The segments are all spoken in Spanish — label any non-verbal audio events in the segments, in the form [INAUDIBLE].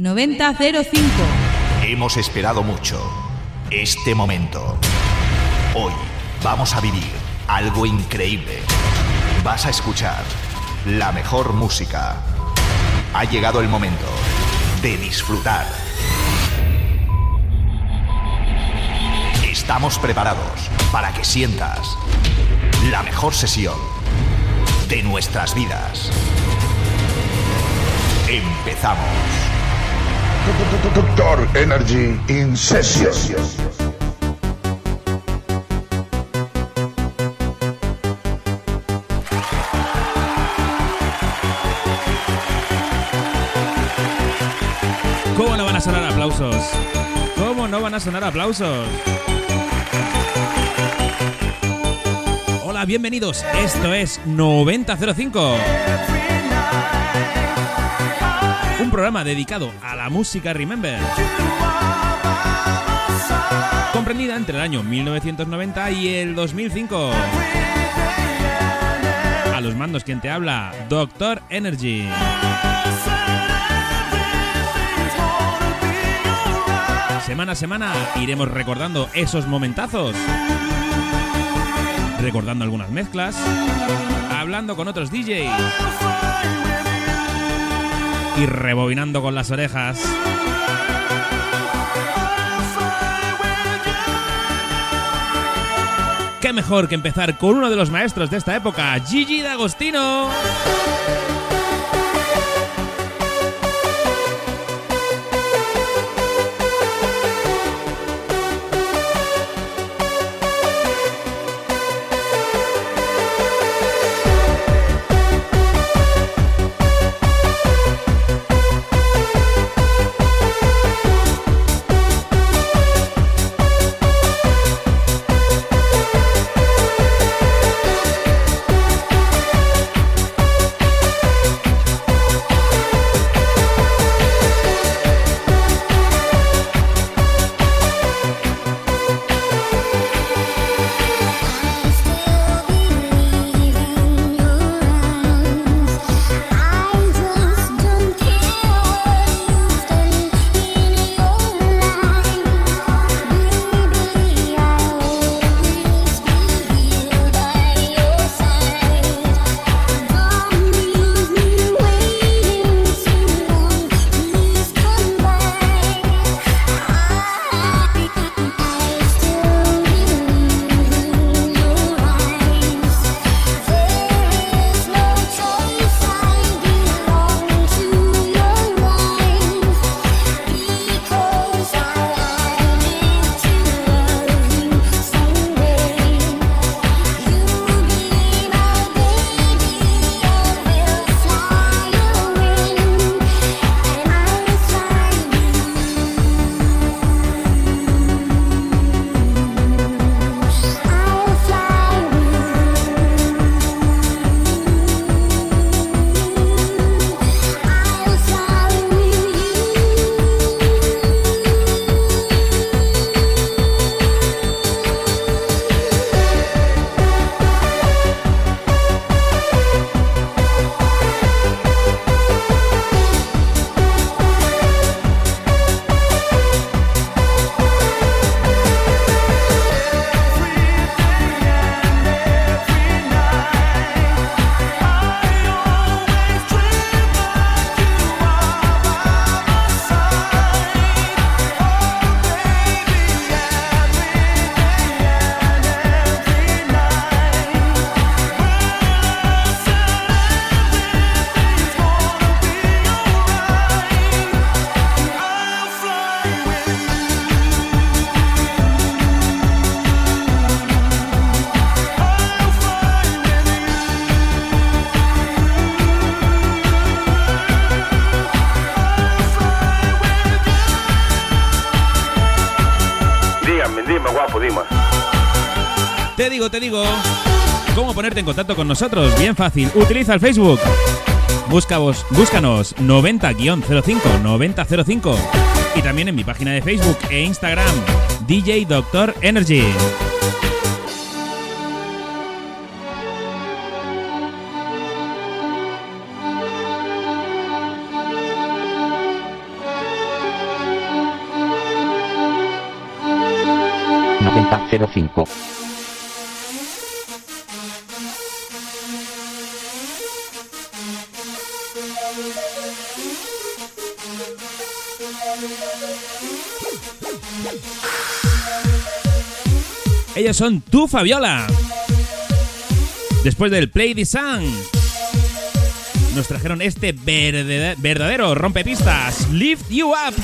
9005. Hemos esperado mucho este momento. Hoy vamos a vivir algo increíble. Vas a escuchar la mejor música. Ha llegado el momento de disfrutar. Estamos preparados para que sientas la mejor sesión de nuestras vidas. Empezamos. Doctor Energy in Session. ¿Cómo no van a sonar aplausos? ¿Cómo no van a sonar aplausos? Hola, bienvenidos. Esto es 9005. Un programa dedicado a la música Remember. Comprendida entre el año 1990 y el 2005. A los mandos quien te habla, Doctor Energy. Semana a semana iremos recordando esos momentazos. Recordando algunas mezclas. Hablando con otros DJs. Y rebobinando con las orejas. ¿Qué mejor que empezar con uno de los maestros de esta época, Gigi D'Agostino? ponerte en contacto con nosotros, bien fácil, utiliza el Facebook. Búscanos, búscanos 90-05 9005 y también en mi página de Facebook e Instagram, DJ Doctor Energy. Noventa cero cinco. Son Tu Fabiola. Después del Play the Sun, nos trajeron este verdadero rompepistas, Lift You Up.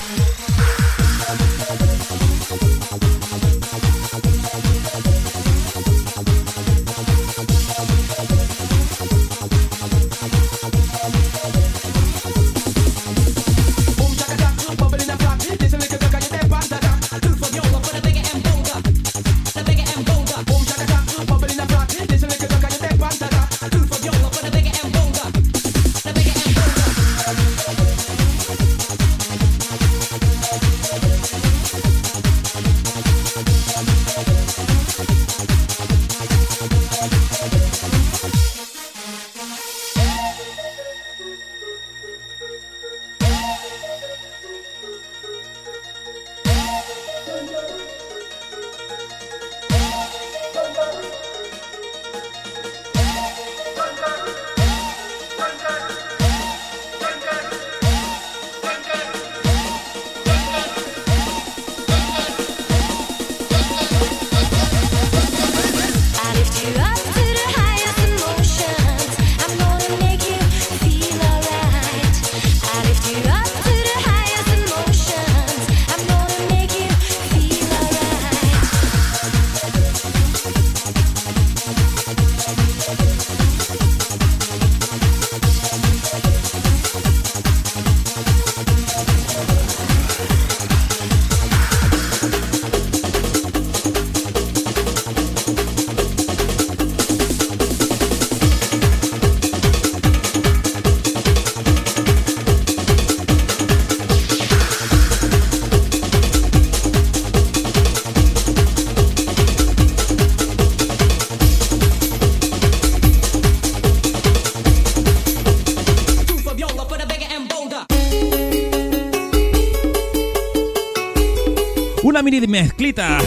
Una mini mezclita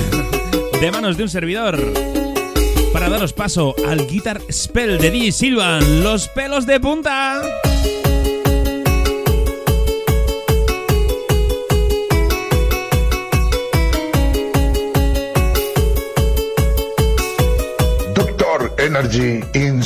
de manos de un servidor para daros paso al Guitar Spell de DJ Silvan, los pelos de punta. Doctor Energy in.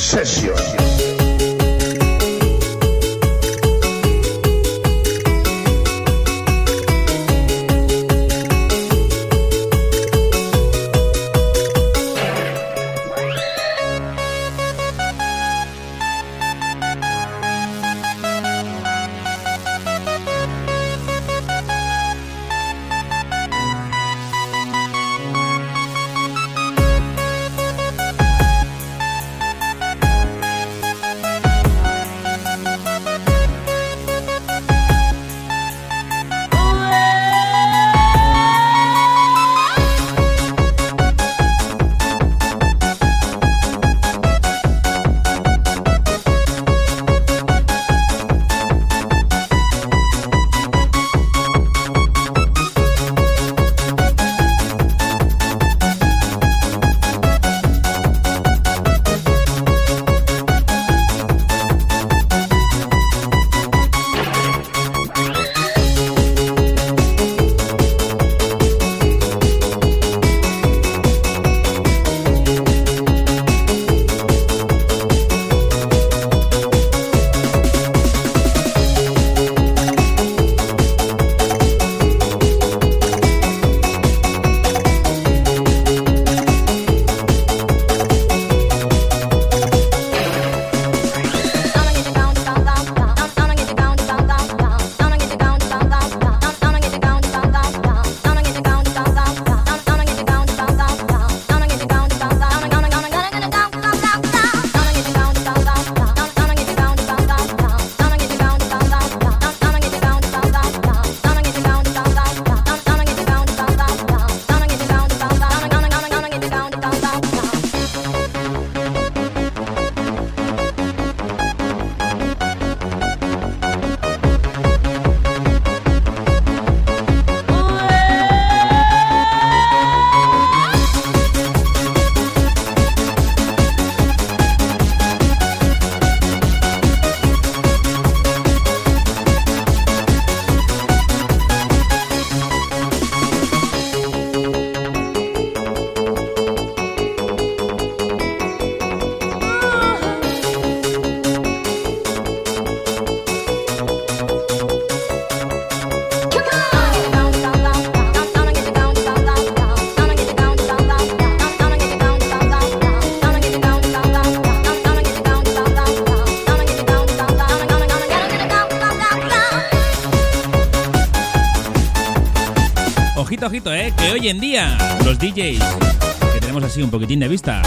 Un poquitín de vista,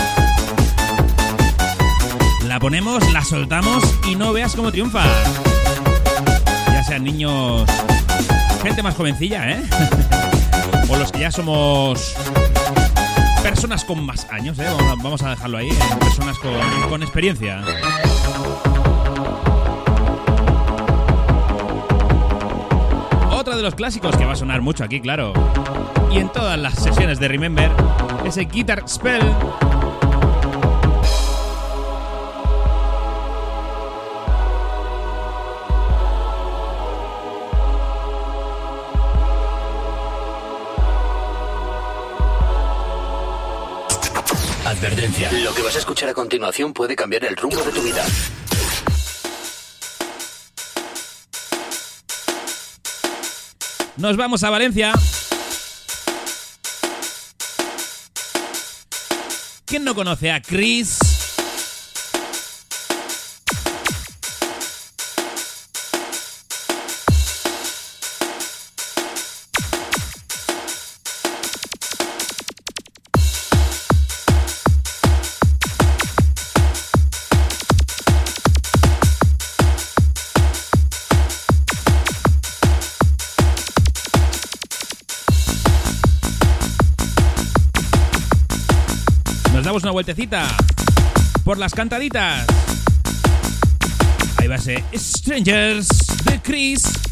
la ponemos, la soltamos y no veas cómo triunfa. Ya sean niños, gente más jovencilla, ¿eh? [LAUGHS] o los que ya somos personas con más años, ¿eh? Vamos a, dejarlo ahí, personas con, con experiencia. Los clásicos que va a sonar mucho aquí, claro. Y en todas las sesiones de Remember, ese Guitar Spell. Advertencia. Lo que vas a escuchar a continuación puede cambiar el rumbo de tu vida. Nos vamos a Valencia. ¿Quién no conoce a Chris? Vueltecita por las cantaditas. Ahí va ese Strangers de Chris.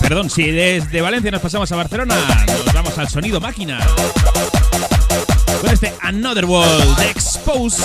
Perdón, si desde Valencia nos pasamos a Barcelona, nos vamos al sonido máquina. Con este Another World Expose.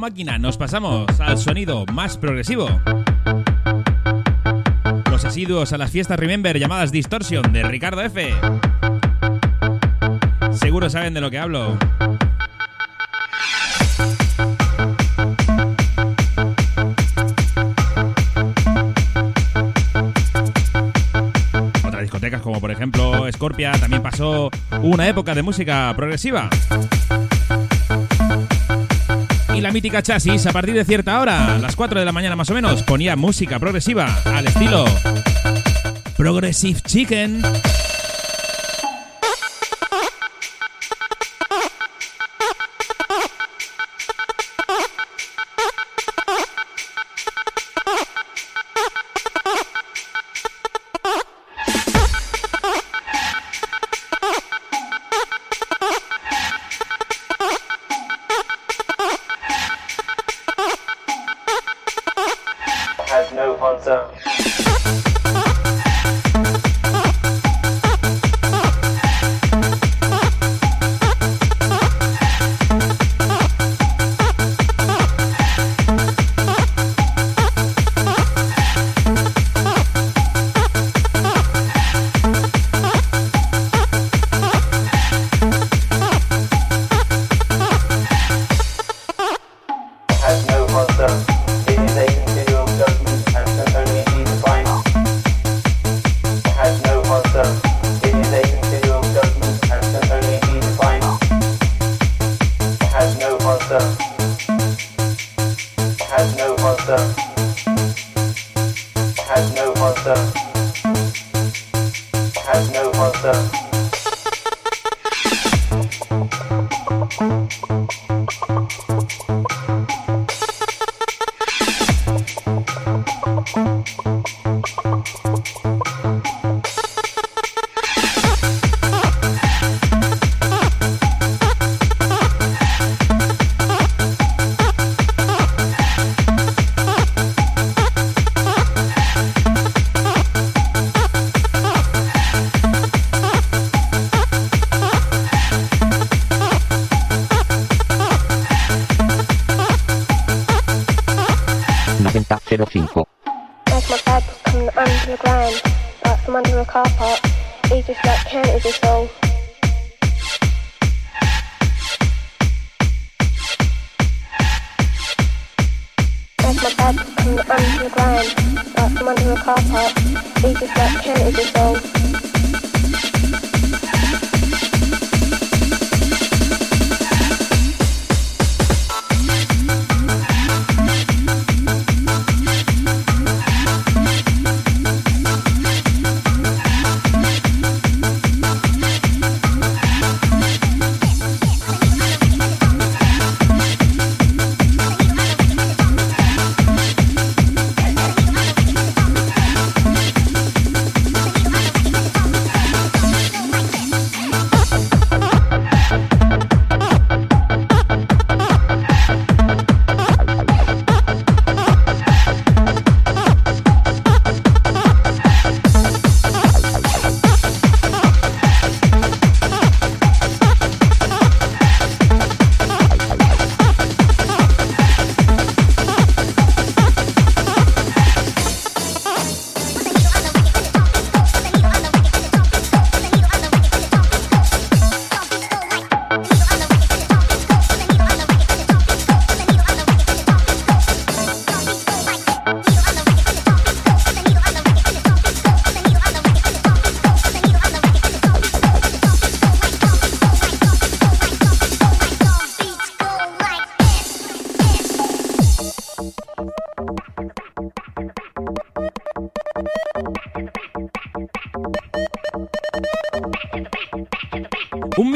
Máquina nos pasamos al sonido más progresivo. Los asiduos a las fiestas Remember llamadas Distortion de Ricardo F. Seguro saben de lo que hablo. Otras discotecas como por ejemplo Scorpia también pasó una época de música progresiva. Y la mítica chasis, a partir de cierta hora, a las 4 de la mañana más o menos, ponía música progresiva al estilo Progressive Chicken. 05. That's my bad coming underground, like from under a car park. He just like counters his soul. That's my bad coming underground, like from under a car park. He just like counters his soul.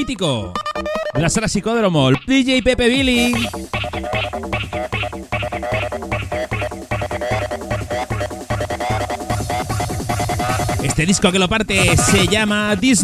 Mítico la sala Psicódromo, el DJ Pepe Billy. Este disco que lo parte se llama The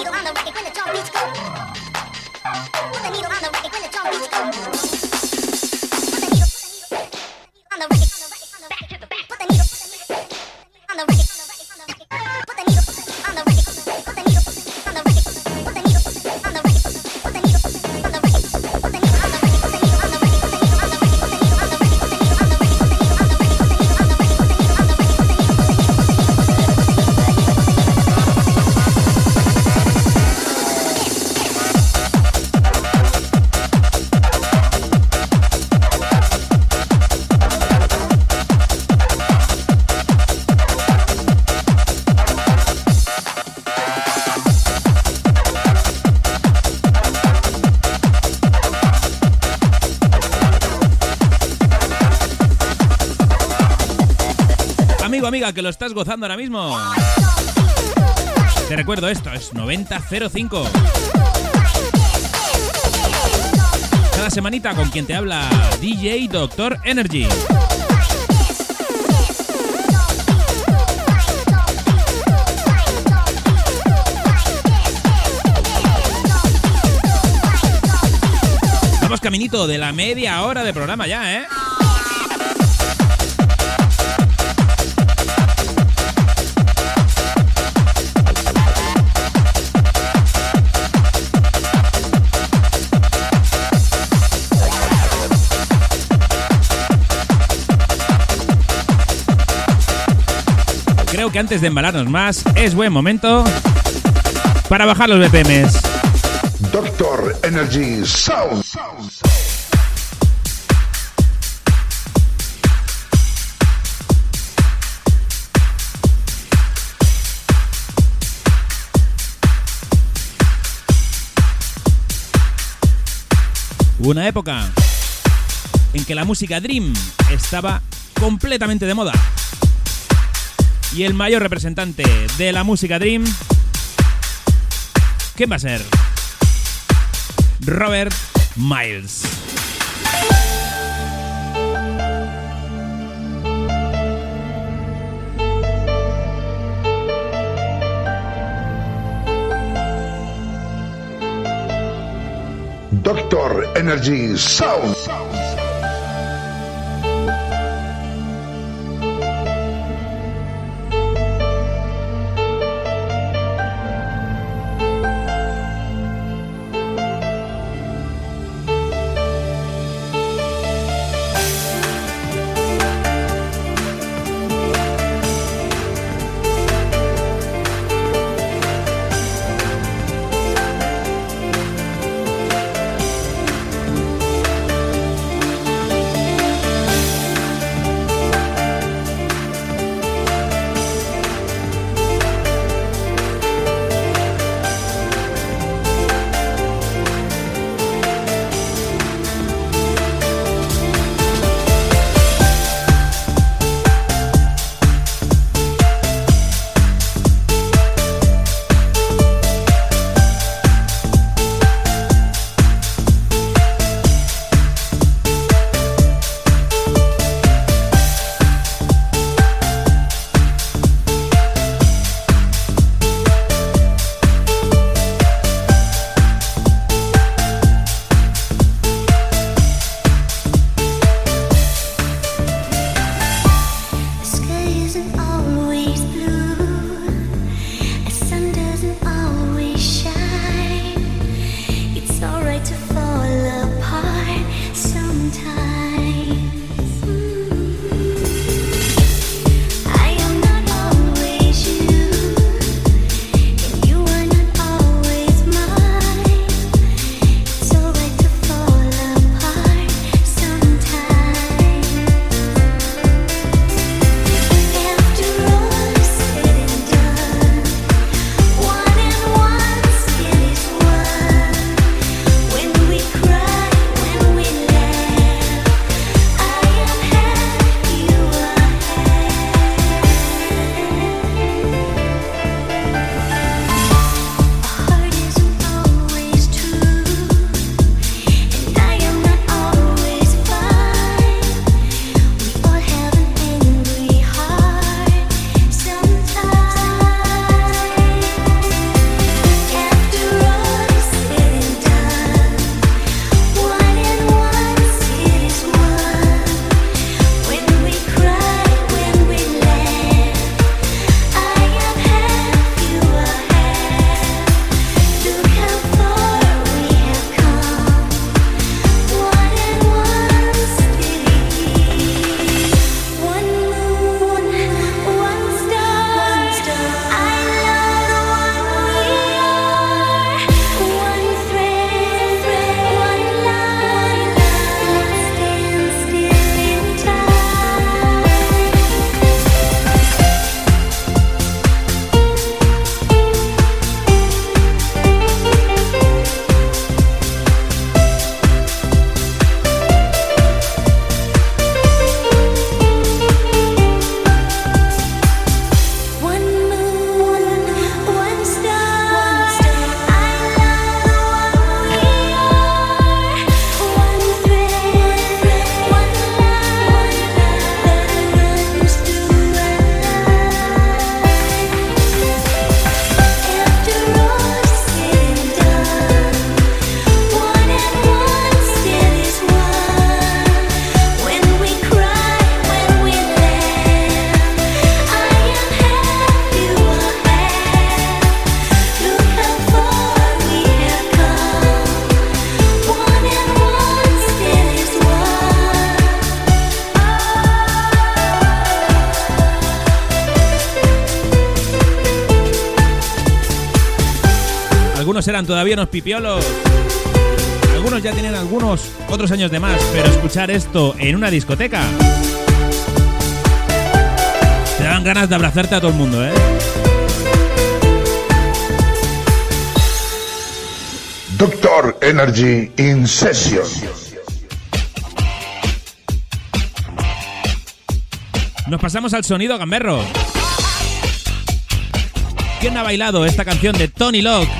needle on the record when the drum beats go. Que lo estás gozando ahora mismo. Te recuerdo esto, es 9005. Cada semanita con quien te habla DJ Doctor Energy. Vamos caminito de la media hora de programa ya, ¿eh? Creo que antes de embalarnos más, es buen momento para bajar los BPMs. Doctor Energy Sound. Hubo una época en que la música Dream estaba completamente de moda. Y el mayor representante de la música Dream, ¿quién va a ser? Robert Miles. Doctor Energy Sound. eran todavía unos pipiolos. Algunos ya tienen algunos otros años de más, pero escuchar esto en una discoteca. Te dan ganas de abrazarte a todo el mundo, ¿eh? Doctor Energy in session. Nos pasamos al sonido gamberro. ¿Quién ha bailado esta canción de Tony Locke?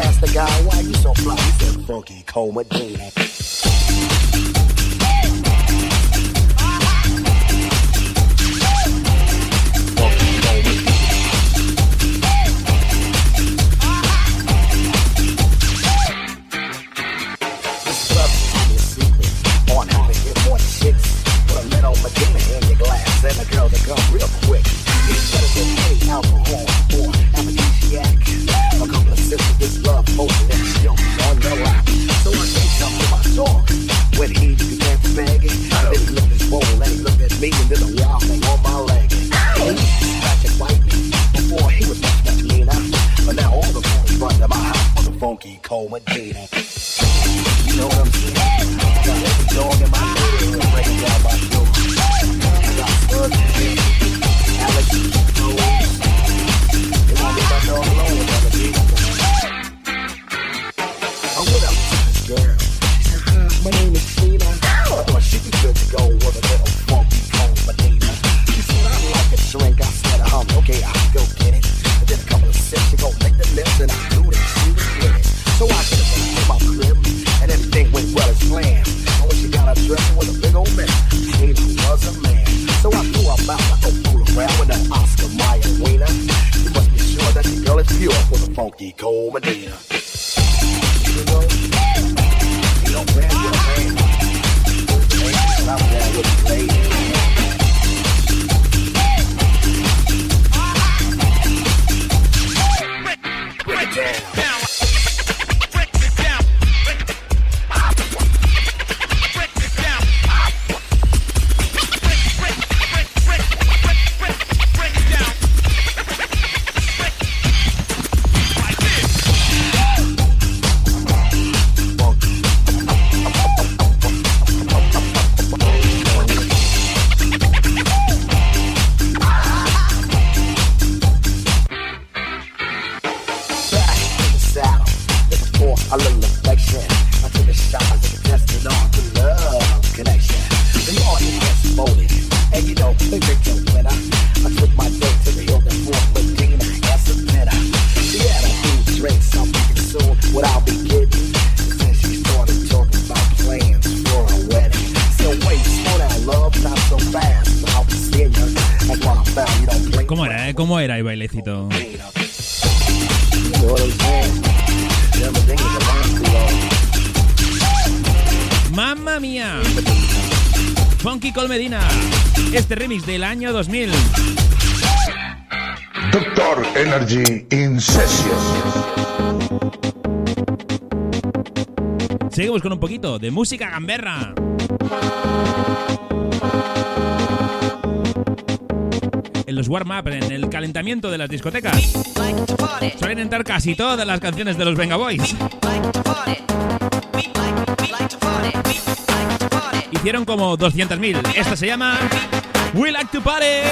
asked the guy, why you so fly? He said, funky coma. accommodating este remix del año 2000. Doctor Energy Incesios. Seguimos con un poquito de música gamberra. En los warm-up, en el calentamiento de las discotecas, suelen entrar casi todas las canciones de los Venga Boys. Hicieron como 200.000. Esta se llama We like to party.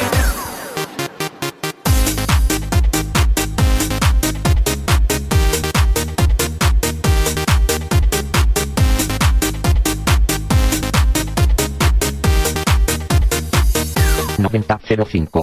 Noventa cero cinco.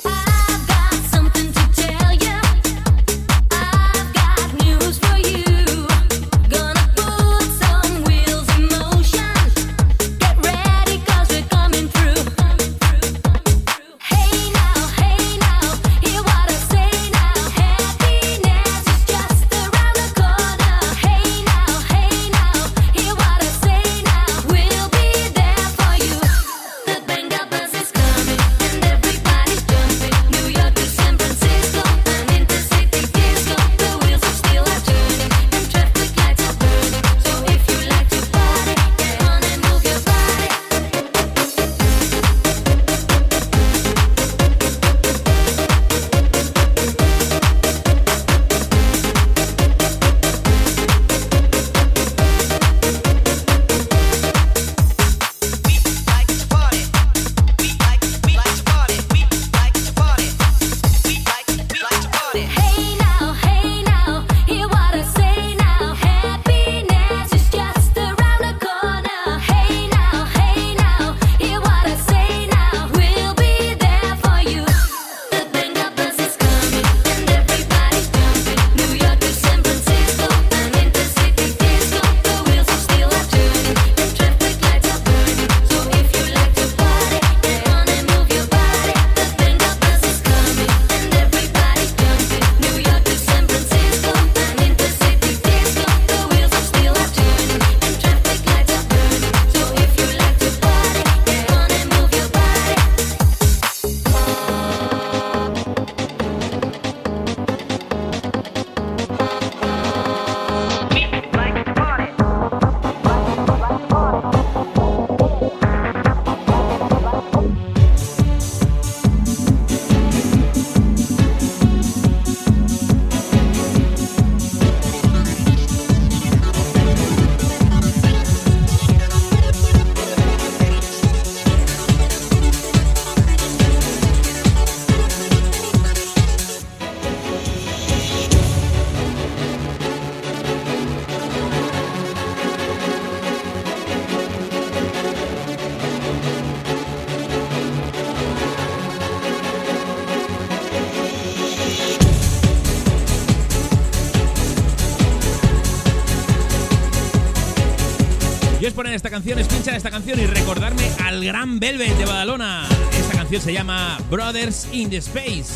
Es poner esta canción, es pinchar esta canción y recordarme al gran Velvet de Badalona. Esta canción se llama Brothers in the Space.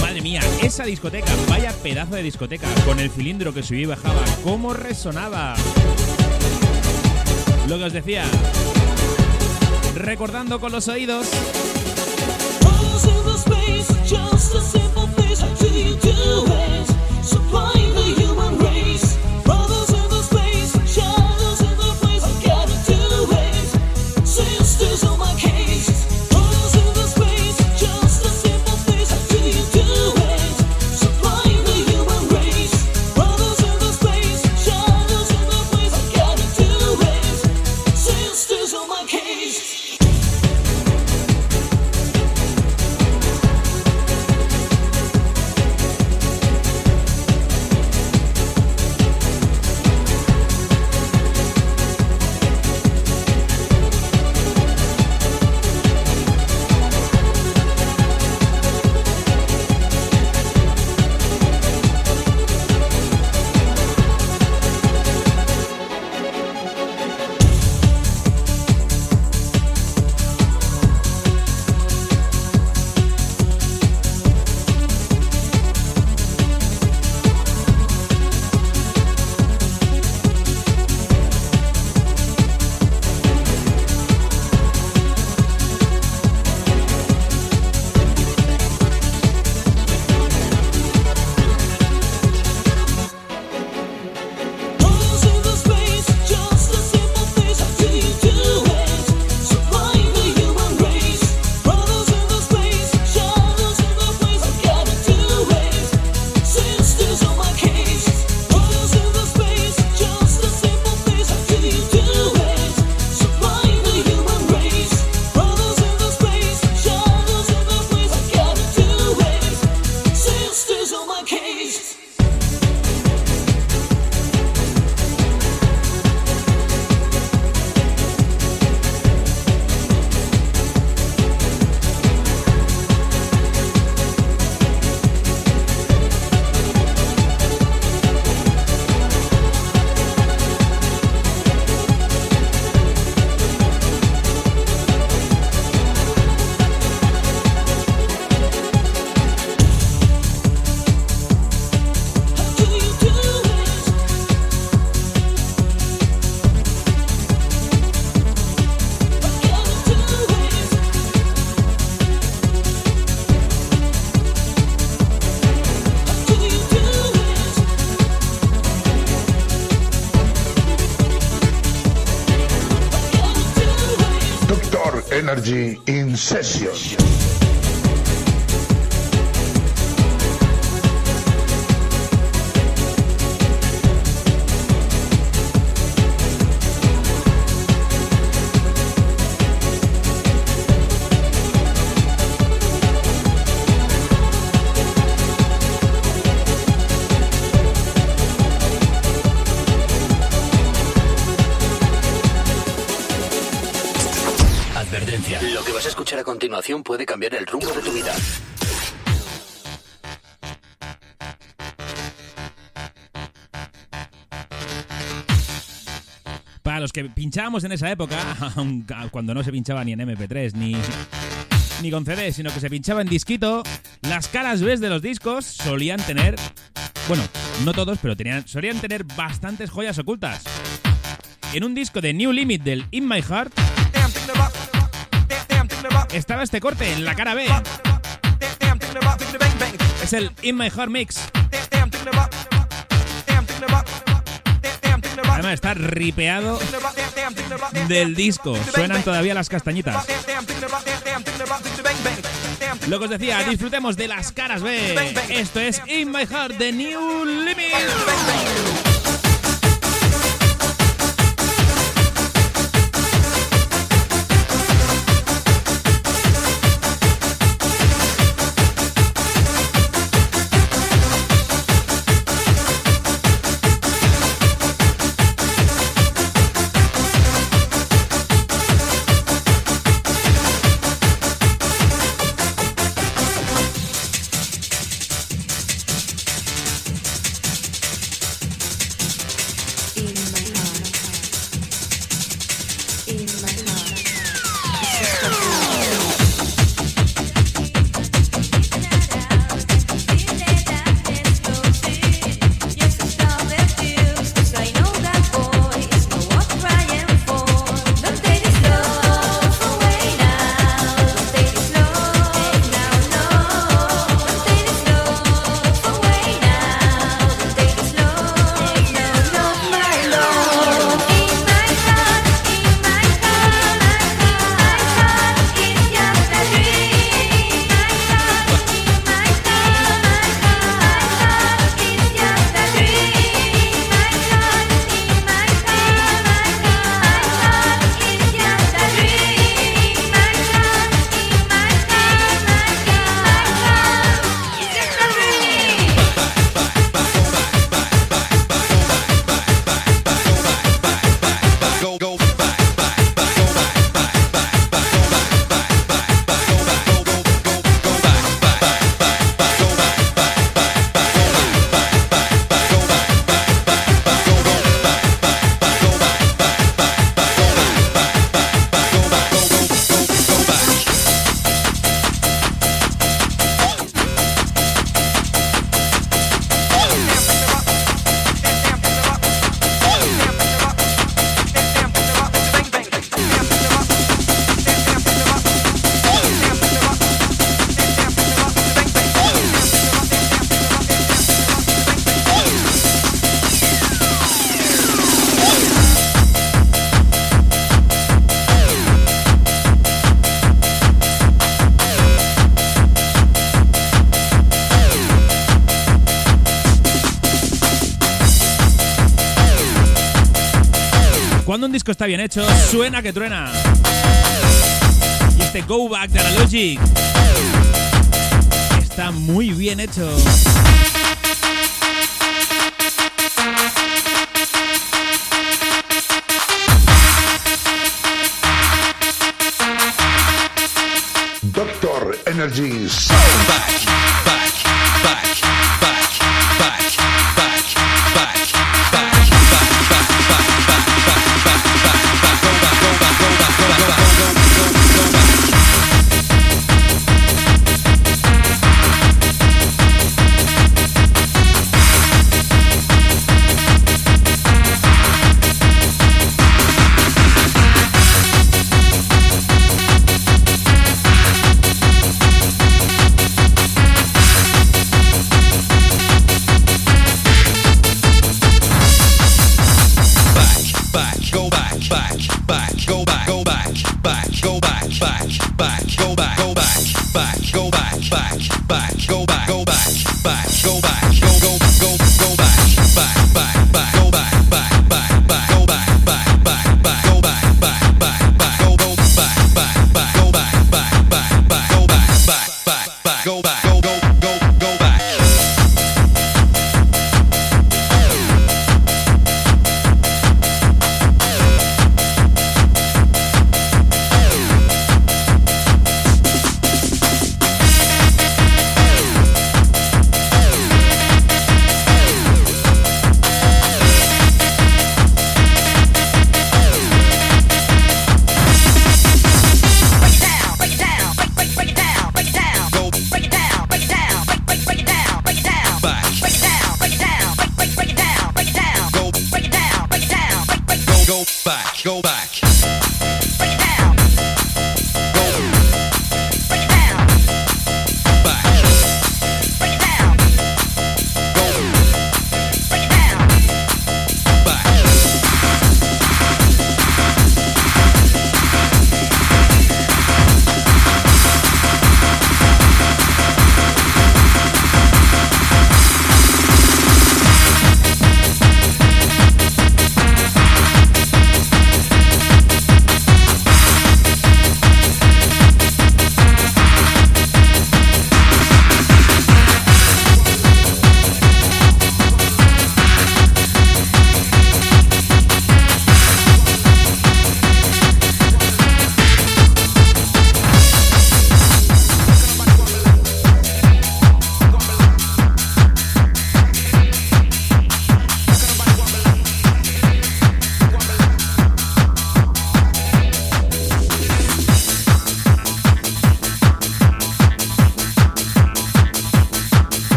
Madre mía, esa discoteca, vaya pedazo de discoteca, con el cilindro que subía y bajaba, cómo resonaba. Lo que os decía, recordando con los oídos. Energy in Session. Pinchábamos en esa época, [LAUGHS] cuando no se pinchaba ni en MP3 ni, ni con CD, sino que se pinchaba en disquito, las caras B de los discos solían tener, bueno, no todos, pero tenían, solían tener bastantes joyas ocultas. En un disco de New Limit del In My Heart estaba este corte en la cara B. Es el In My Heart Mix. Además está ripeado del disco. Suenan todavía las castañitas. Lo que os decía, disfrutemos de las caras B. Esto es In My Heart, The New Limit. Está bien hecho, suena que truena. Y este Go Back de Analogic está muy bien hecho. Doctor Energy Sound.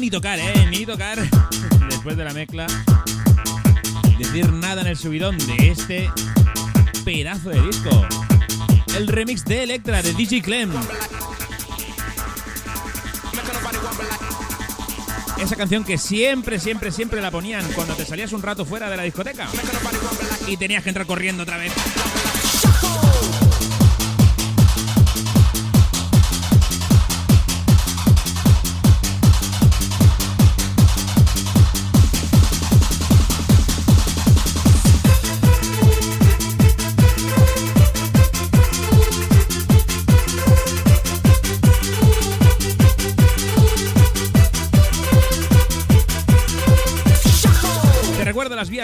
Ni tocar, ¿eh? Ni tocar después de la mezcla. Decir nada en el subidón de este pedazo de disco. El remix de Electra de DJ Clem. Esa canción que siempre, siempre, siempre la ponían cuando te salías un rato fuera de la discoteca y tenías que entrar corriendo otra vez.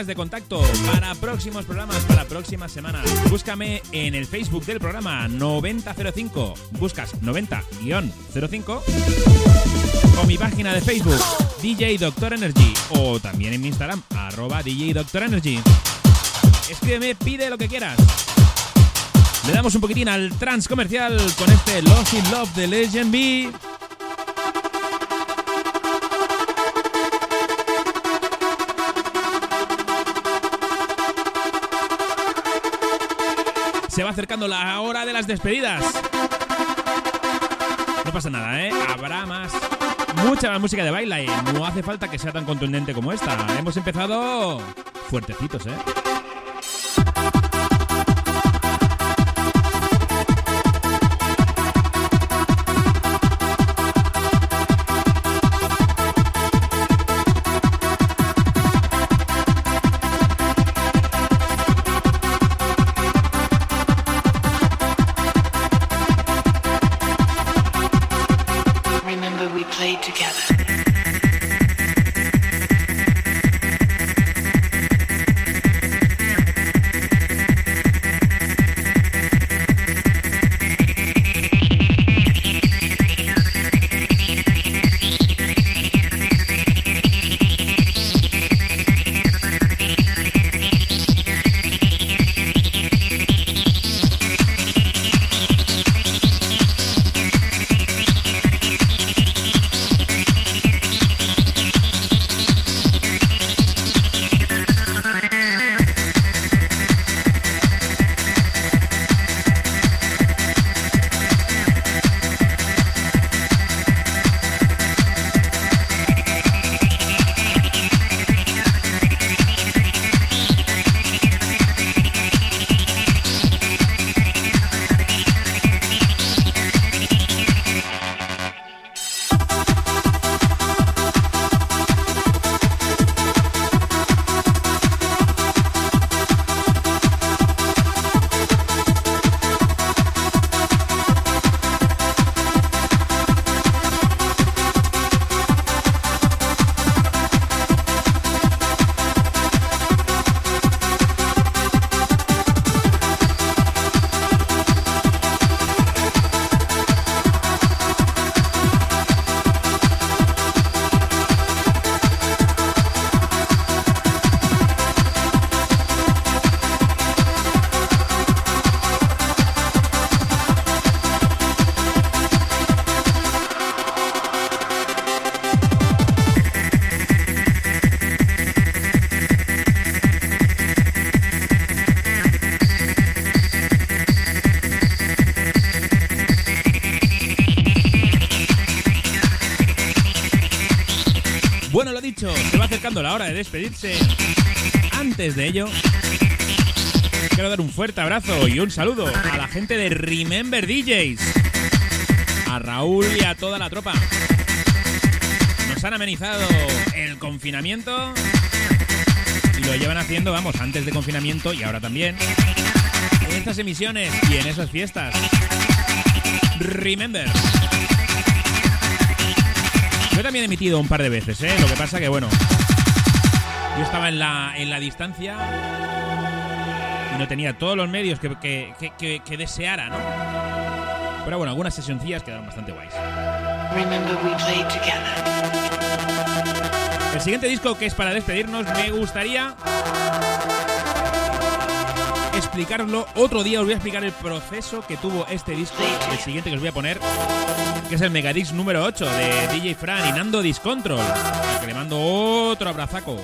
De contacto para próximos programas, para próximas semanas. Búscame en el Facebook del programa 9005. Buscas 90-05 o mi página de Facebook DJ Doctor Energy o también en mi Instagram arroba DJ Doctor Energy. Escríbeme, pide lo que quieras. Le damos un poquitín al trans comercial con este Lost in Love de Legend B. Se va acercando la hora de las despedidas. No pasa nada, ¿eh? Habrá más. Mucha más música de baile. No hace falta que sea tan contundente como esta. Hemos empezado fuertecitos, ¿eh? Despedirse. Antes de ello, quiero dar un fuerte abrazo y un saludo a la gente de Remember DJs, a Raúl y a toda la tropa. Nos han amenizado el confinamiento y lo llevan haciendo, vamos, antes de confinamiento y ahora también. En estas emisiones y en esas fiestas. Remember. Yo también he emitido un par de veces, ¿eh? Lo que pasa que, bueno, yo estaba en la, en la distancia y no tenía todos los medios que, que, que- que- deseara, ¿no? Pero bueno, algunas sesioncillas quedaron bastante guays. El siguiente disco que es para despedirnos, me gustaría explicarlo. Otro día os voy a explicar el proceso que tuvo este disco, el siguiente que os voy a poner, que es el Megadix número 8 de DJ Fran y Nando Discontrol. que le mando otro abrazaco.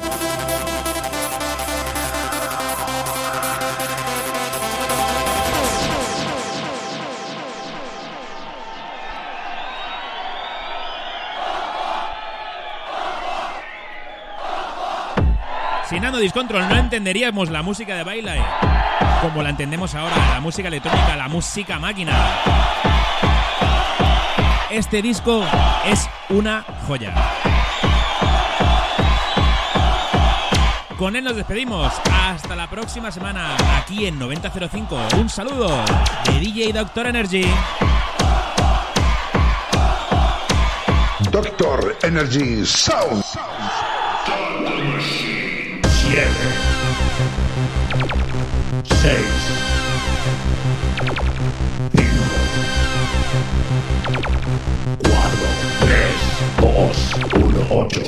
Sin Nando Discontrol no entenderíamos la música de baile como la entendemos ahora, la música electrónica, la música máquina. Este disco es una joya. Con él nos despedimos. Hasta la próxima semana aquí en 9005. Un saludo de DJ Doctor Energy. Doctor Energy Sound. Siete. Seis. Cinco. Cuatro. Tres. Dos. Uno. Ocho.